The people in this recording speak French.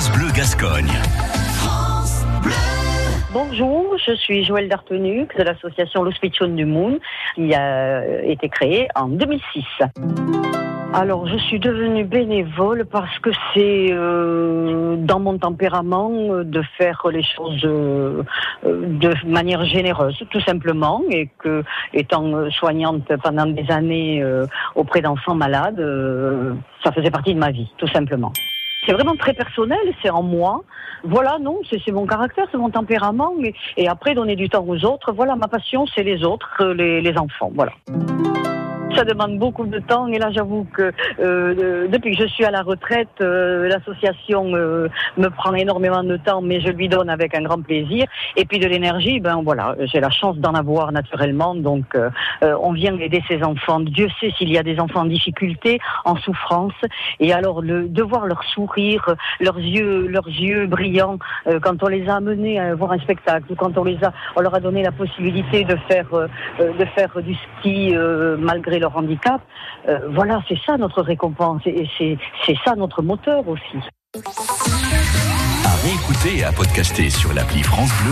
France Bleu Gascogne. Bonjour, je suis Joëlle Dartenuc de l'association L'Hospition du Moon qui a été créée en 2006. Alors, je suis devenue bénévole parce que c'est euh, dans mon tempérament euh, de faire les choses euh, de manière généreuse, tout simplement, et que, étant soignante pendant des années auprès d'enfants malades, ça faisait partie de ma vie, tout simplement. C'est vraiment très personnel, c'est en moi. Voilà, non, c'est mon caractère, c'est mon tempérament. Et, après, donner du temps aux autres, voilà, ma passion, c'est les autres, les, les enfants, voilà. Ça demande beaucoup de temps et là j'avoue que euh, depuis que je suis à la retraite, euh, l'association euh, me prend énormément de temps, mais je lui donne avec un grand plaisir. Et puis de l'énergie, ben voilà, j'ai la chance d'en avoir naturellement, donc euh, euh, on vient aider ces enfants. Dieu sait s'il y a des enfants en difficulté, en souffrance, et alors le, de voir leur sourire, leurs yeux, leurs yeux brillants quand on les a amenés à voir un spectacle, quand on les a, on leur a donné la possibilité de faire de faire du ski malgré leur handicap. Euh, voilà, c'est ça notre récompense et c'est ça notre moteur aussi. Et sur l'appli France.